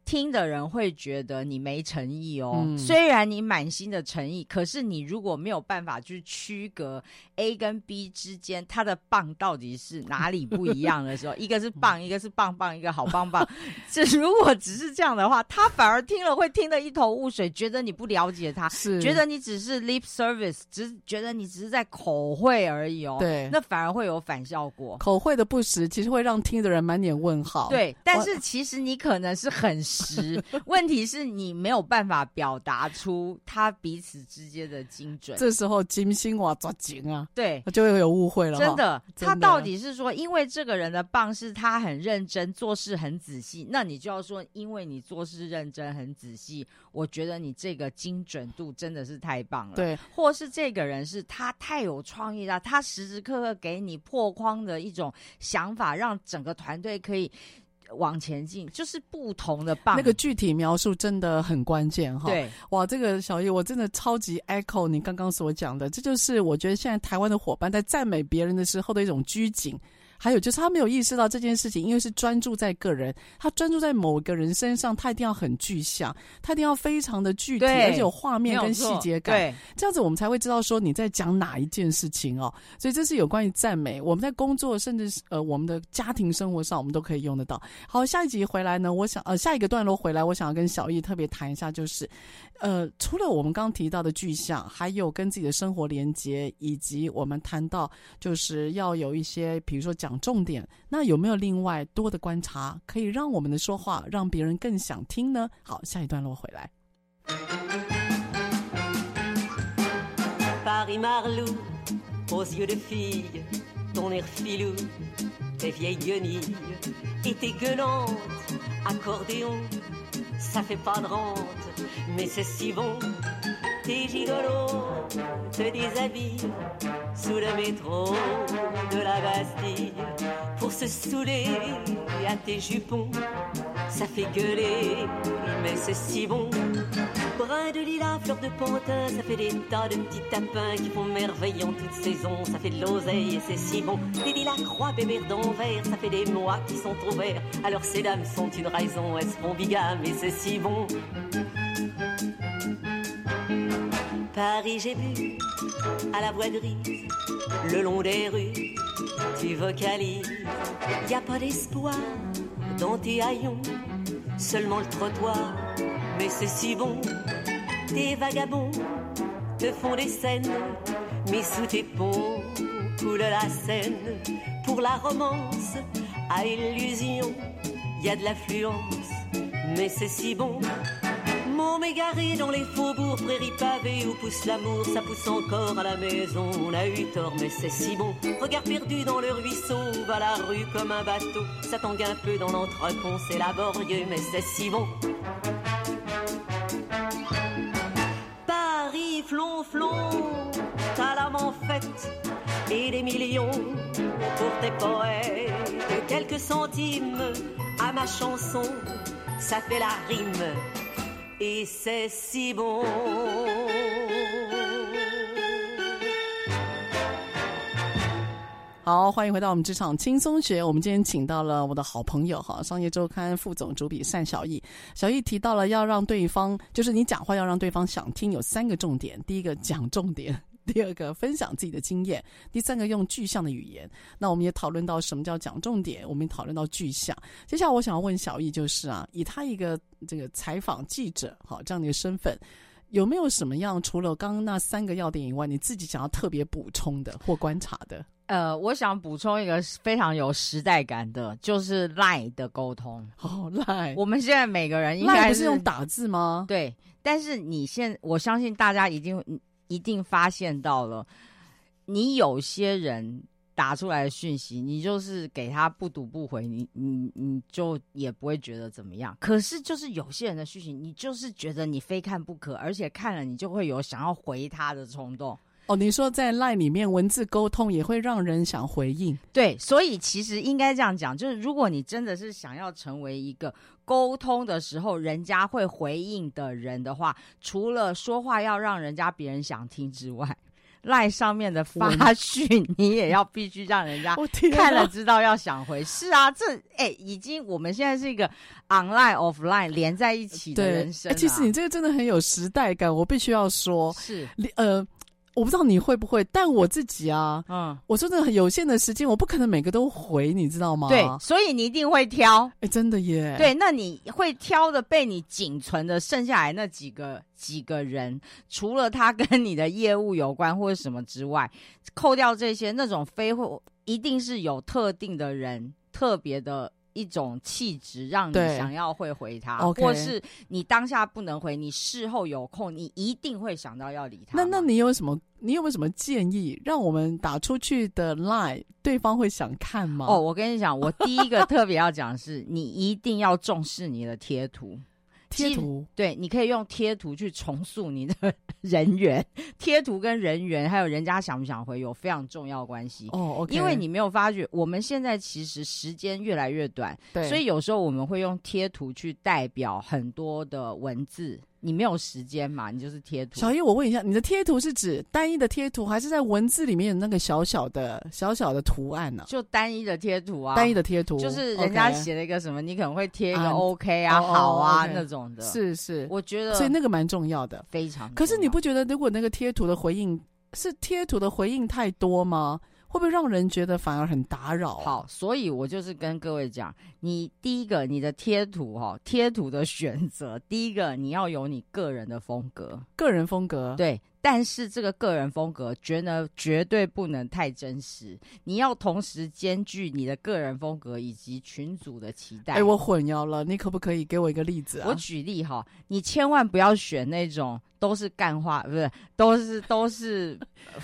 听的人会觉得你没诚意哦。嗯、虽然你满心的诚意，可是你如果没有办法去区隔 A 跟 B 之间它的棒到底是哪里不一样的时候，一个是棒，一个是棒棒，一个好棒棒。这如果只是这样的话，他反而听了会听得一头雾水，觉得你不了解他，是觉得你只是 lip service，只是觉得你只是在口会而已哦。对，那反而会有反效果。口会的不实，其实会让听的人满脸问号。对，但是其实你可能是很。实 问题是你没有办法表达出他彼此之间的精准，这时候金星哇抓紧啊，对，就会有误会了。真的，他到底是说，因为这个人的棒是他很认真做事很仔细，那你就要说，因为你做事认真很仔细，我觉得你这个精准度真的是太棒了。对，或是这个人是他太有创意了，他时时刻刻给你破框的一种想法，让整个团队可以。往前进就是不同的棒，那个具体描述真的很关键哈。对，哇，这个小叶我真的超级 echo 你刚刚所讲的，这就是我觉得现在台湾的伙伴在赞美别人的时候的一种拘谨。还有就是他没有意识到这件事情，因为是专注在个人，他专注在某个人身上，他一定要很具象，他一定要非常的具体，而且有画面跟细节感，对，这样子我们才会知道说你在讲哪一件事情哦。所以这是有关于赞美，我们在工作甚至是呃我们的家庭生活上，我们都可以用得到。好，下一集回来呢，我想呃下一个段落回来，我想要跟小易特别谈一下，就是呃除了我们刚提到的具象还有跟自己的生活连接以及我们谈到就是要有一些比如说讲重点那有没有另外多的观察可以让我们的说话让别人更想听呢？好下一段落回来。ça fait pas de rente, mais c'est si bon. Tes gigolos te déshabillent sous le métro de la Bastille pour se saouler à tes jupons. Ça fait gueuler, mais c'est si bon brins de lilas, fleurs de pantin, ça fait des tas de petits tapins qui font merveille en toute saison, ça fait de l'oseille et c'est si bon. Des lilas croix bébés d'envers, ça fait des mois qui sont au vert, alors ces dames sont une raison, elles seront bigames et c'est si bon. Paris, j'ai vu à la voix grise, le long des rues, tu vocalises, y a pas d'espoir dans tes haillons seulement le trottoir, mais c'est si bon. Tes vagabonds te font des scènes, mais sous tes ponts coule la scène. Pour la romance, à illusion, y a de l'affluence, mais c'est si bon môme mégaré dans les faubourgs, prairies pavées où pousse l'amour, ça pousse encore à la maison. On a eu tort, mais c'est si bon. Regard perdu dans le ruisseau, va la rue comme un bateau. Ça tangue un peu dans l'entrepont, c'est laborieux, mais c'est si bon. Paris flonflon, t'as l'âme en fête et des millions pour tes poètes. Quelques centimes à ma chanson, ça fait la rime et c'est si bon. 好，欢迎回到我们职场轻松学。我们今天请到了我的好朋友哈，商业周刊副总主笔单小艺。小易提到了要让对方，就是你讲话要让对方想听，有三个重点：第一个讲重点，第二个分享自己的经验，第三个用具象的语言。那我们也讨论到什么叫讲重点，我们也讨论到具象。接下来我想要问小易，就是啊，以他一个这个采访记者好这样的一个身份，有没有什么样除了刚刚那三个要点以外，你自己想要特别补充的或观察的？呃，我想补充一个非常有时代感的，就是 LINE 的沟通。哦，LINE，我们现在每个人应该是，不是用打字吗？对，但是你现，我相信大家一定一定发现到了，你有些人打出来的讯息，你就是给他不读不回，你你你就也不会觉得怎么样。可是就是有些人的讯息，你就是觉得你非看不可，而且看了你就会有想要回他的冲动。哦，你说在 LINE 里面文字沟通也会让人想回应，对，所以其实应该这样讲，就是如果你真的是想要成为一个沟通的时候人家会回应的人的话，除了说话要让人家别人想听之外，LINE 上面的发讯 你也要必须让人家看了知道要想回。是啊，这哎，已经我们现在是一个 online offline 连在一起的人生，啊。其实你这个真的很有时代感，我必须要说，是呃。我不知道你会不会，但我自己啊，嗯，我真的很有限的时间，我不可能每个都回，你知道吗？对，所以你一定会挑。哎，真的耶。对，那你会挑的被你仅存的剩下来那几个几个人，除了他跟你的业务有关或者什么之外，扣掉这些，那种非会一定是有特定的人，特别的。一种气质让你想要会回他，或是你当下不能回，你事后有空，你一定会想到要理他。那那你有什么？你有没有什么建议，让我们打出去的 line 对方会想看吗？哦，我跟你讲，我第一个特别要讲的是，你一定要重视你的贴图。贴图对，你可以用贴图去重塑你的人员。贴图跟人员还有人家想不想回有非常重要关系哦。因为你没有发觉，我们现在其实时间越来越短，对，所以有时候我们会用贴图去代表很多的文字。你没有时间嘛？你就是贴图。小叶，我问一下，你的贴图是指单一的贴图，还是在文字里面有那个小小的小小的图案呢、啊？就单一的贴图啊，单一的贴图，就是人家写了一个什么你可能会贴一个 OK 啊，嗯、好啊、oh, okay. 那种的。是是，我觉得，所以那个蛮重要的，非常。可是你不觉得，如果那个贴图的回应是贴图的回应太多吗？会不会让人觉得反而很打扰、啊？好，所以我就是跟各位讲，你第一个你的贴图哈，贴图的选择，第一个你要有你个人的风格，个人风格，对。但是这个个人风格，觉得绝对不能太真实。你要同时兼具你的个人风格以及群组的期待。哎，我混淆了，你可不可以给我一个例子啊？我举例哈，你千万不要选那种都是干话，不是，都是都是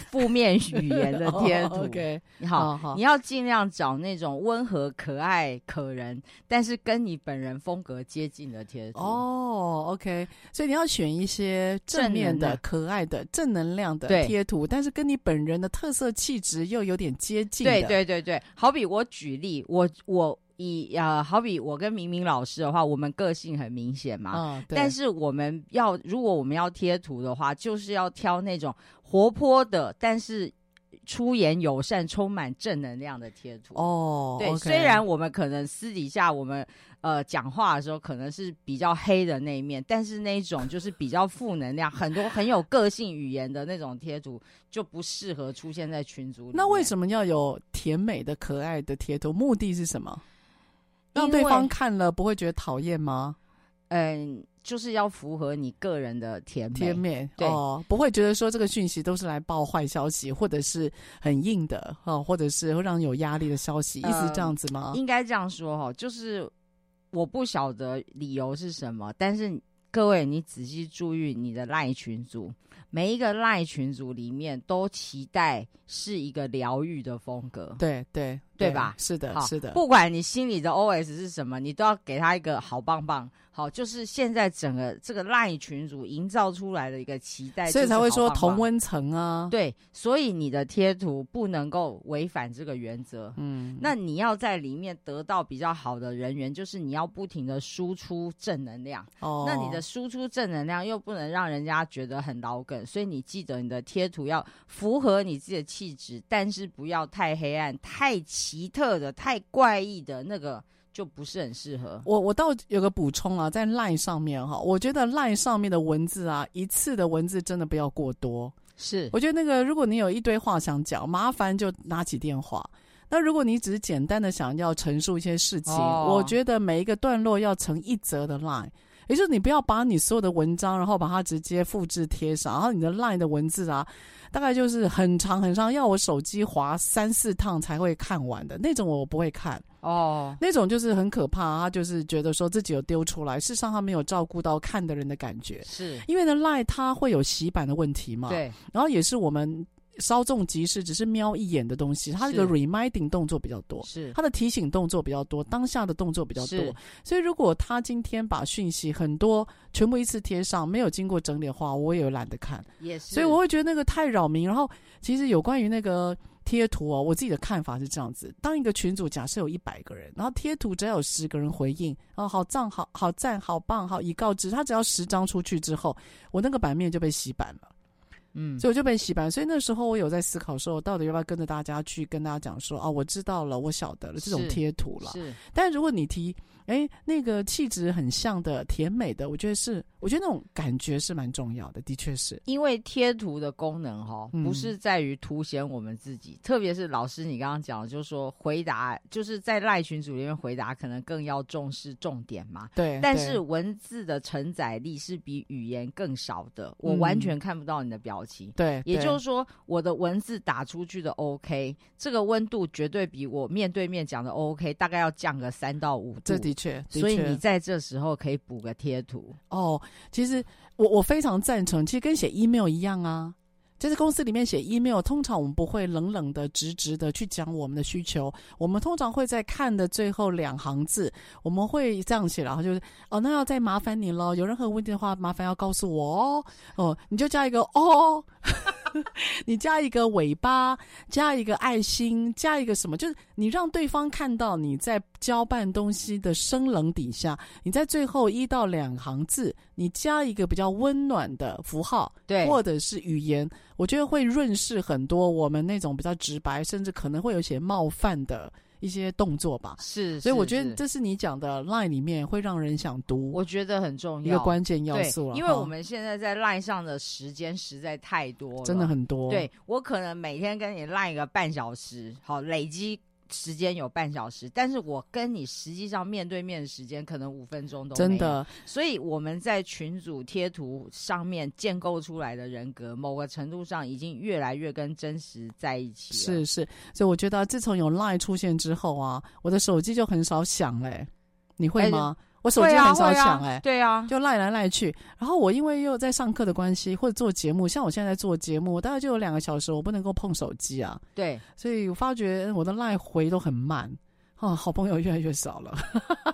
负面语言的贴图。OK，好，好，你要尽量找那种温和、可爱、可人，但是跟你本人风格接近的贴图。哦，OK，所以你要选一些正面的、可爱的。正能量的贴图，但是跟你本人的特色气质又有点接近。对对对对，好比我举例，我我以啊、呃，好比我跟明明老师的话，我们个性很明显嘛。嗯，对。但是我们要如果我们要贴图的话，就是要挑那种活泼的，但是出言友善、充满正能量的贴图。哦，对。Okay、虽然我们可能私底下我们。呃，讲话的时候可能是比较黑的那一面，但是那种就是比较负能量、很多很有个性语言的那种贴图，就不适合出现在群组里。那为什么要有甜美的、可爱的贴图？目的是什么？让对方看了不会觉得讨厌吗？嗯，就是要符合你个人的甜美。甜美，对，哦，不会觉得说这个讯息都是来报坏消息，或者是很硬的哦，或者是会让你有压力的消息，意思这样子吗？嗯，应该这样说哈，就是。我不晓得理由是什么，但是各位，你仔细注意你的赖群组，每一个赖群组里面都期待是一个疗愈的风格。对对对，对吧？是的，是的。不管你心里的 OS 是什么，你都要给他一个好棒棒。好，就是现在整个这个 LINE 群主营造出来的一个期待，所以才会说同温层啊。对，所以你的贴图不能够违反这个原则。嗯，那你要在里面得到比较好的人员，就是你要不停的输出正能量。哦，那你的输出正能量又不能让人家觉得很老梗，所以你记得你的贴图要符合你自己的气质，但是不要太黑暗、太奇特的、太怪异的那个。就不是很适合我。我倒有个补充啊，在 LINE 上面哈，我觉得 LINE 上面的文字啊，一次的文字真的不要过多。是，我觉得那个如果你有一堆话想讲，麻烦就拿起电话。那如果你只是简单的想要陈述一些事情，哦、我觉得每一个段落要成一则的 LINE。也就是你不要把你所有的文章，然后把它直接复制贴上，然后你的 LINE 的文字啊，大概就是很长很长，要我手机滑三四趟才会看完的那种，我不会看哦。那种就是很可怕，他就是觉得说自己有丢出来，事实上他没有照顾到看的人的感觉，是因为呢 LINE 它会有洗版的问题嘛？对，然后也是我们。稍纵即逝，只是瞄一眼的东西，它这个 reminding 动作比较多，是它的提醒动作比较多，当下的动作比较多，所以如果他今天把讯息很多全部一次贴上，没有经过整理的话，我也懒得看，也是，所以我会觉得那个太扰民。然后其实有关于那个贴图哦，我自己的看法是这样子：当一个群组假设有一百个人，然后贴图只要有十个人回应，哦，好赞，好好赞，好棒，好已告知，他只要十张出去之后，我那个版面就被洗版了。嗯，所以我就被洗白，所以那时候我有在思考说，我到底要不要跟着大家去跟大家讲说，啊，我知道了，我晓得了这种贴图了。是，但如果你提。哎，那个气质很像的、甜美的，我觉得是，我觉得那种感觉是蛮重要的，的确是。因为贴图的功能哈、哦，不是在于凸显我们自己，嗯、特别是老师你刚刚讲的，就是说回答，就是在赖群组里面回答，可能更要重视重点嘛。对。但是文字的承载力是比语言更少的，我完全看不到你的表情。嗯、对。也就是说，我的文字打出去的 OK，这个温度绝对比我面对面讲的 OK，大概要降个三到五度。的确，所以你在这时候可以补个贴图哦。其实我我非常赞成，其实跟写 email 一样啊。就是公司里面写 email，通常我们不会冷冷的、直直的去讲我们的需求，我们通常会在看的最后两行字，我们会这样写，然后就是哦，那要再麻烦你了，有任何问题的话，麻烦要告诉我哦。哦，你就加一个哦。你加一个尾巴，加一个爱心，加一个什么？就是你让对方看到你在交办东西的生冷底下，你在最后一到两行字，你加一个比较温暖的符号，对，或者是语言，我觉得会润饰很多我们那种比较直白，甚至可能会有些冒犯的。一些动作吧，是，所以我觉得这是你讲的 LINE 里面会让人想读，我觉得很重要，一个关键要素了。因为我们现在在 LINE 上的时间实在太多了，真的很多。对，我可能每天跟你 LINE 一个半小时，好，累积。时间有半小时，但是我跟你实际上面对面的时间可能五分钟都没有。真的，所以我们在群组贴图上面建构出来的人格，某个程度上已经越来越跟真实在一起了。是是，所以我觉得自从有 Line 出现之后啊，我的手机就很少响嘞、欸。你会吗？欸我手机很少响哎、欸，对啊，就赖来赖去。然后我因为又在上课的关系，或者做节目，像我现在在做节目，我大概就有两个小时，我不能够碰手机啊。对，所以我发觉我的赖回都很慢。哦，好朋友越来越少了。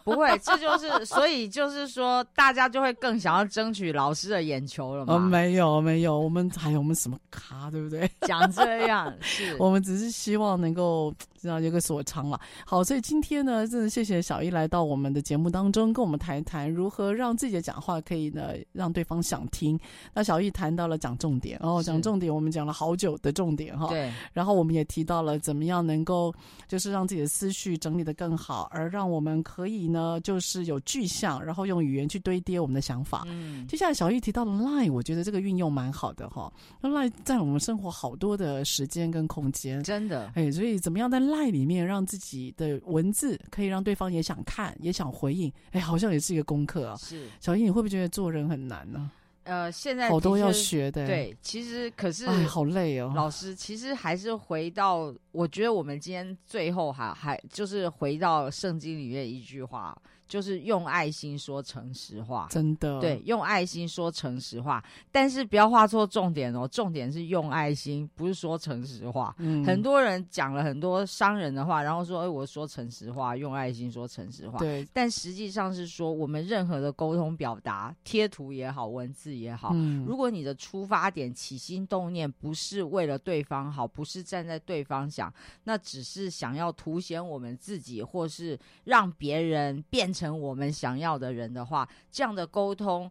不会，这就是所以就是说，大家就会更想要争取老师的眼球了嘛。哦，没有没有，我们还有我们什么咖，对不对？讲这样是，我们只是希望能够知道有个所长了。好，所以今天呢，真的谢谢小易来到我们的节目当中，跟我们谈一谈如何让自己的讲话可以呢让对方想听。那小易谈到了讲重点，哦，讲重点，我们讲了好久的重点哈。对。然后我们也提到了怎么样能够就是让自己的思绪整理。的更好，而让我们可以呢，就是有具象，然后用语言去堆叠我们的想法。嗯，接下来小易提到了 Line，我觉得这个运用蛮好的哈。那 Line 在我们生活好多的时间跟空间，真的。哎，所以怎么样在 Line 里面让自己的文字可以让对方也想看，也想回应？哎，好像也是一个功课啊。是，小英，你会不会觉得做人很难呢？呃，现在好多要学的，对，其实可是哎，好累哦。老师，其实还是回到，我觉得我们今天最后还还就是回到圣经里面一句话，就是用爱心说诚实话，真的，对，用爱心说诚实话，但是不要画错重点哦，重点是用爱心，不是说诚实话。嗯，很多人讲了很多伤人的话，然后说，哎，我说诚实话，用爱心说诚实话，对，但实际上是说，我们任何的沟通表达，贴图也好，文字也好，嗯，如果你的出发点、起心动念不是为了对方好，不是站在对方想，那只是想要凸显我们自己，或是让别人变成我们想要的人的话，这样的沟通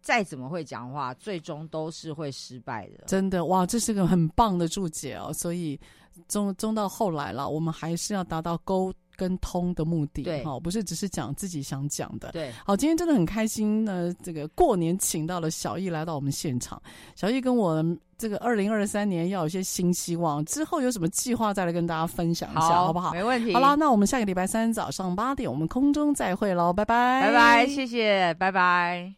再怎么会讲话，最终都是会失败的。真的哇，这是个很棒的注解哦。所以中中到后来了，我们还是要达到沟。跟通的目的，对，好，不是只是讲自己想讲的，对。好，今天真的很开心呢。这个过年请到了小易来到我们现场，小易跟我这个二零二三年要有一些新希望，之后有什么计划再来跟大家分享一下，好，好不好？没问题。好啦，那我们下个礼拜三早上八点，我们空中再会喽，拜拜，拜拜，谢谢，拜拜。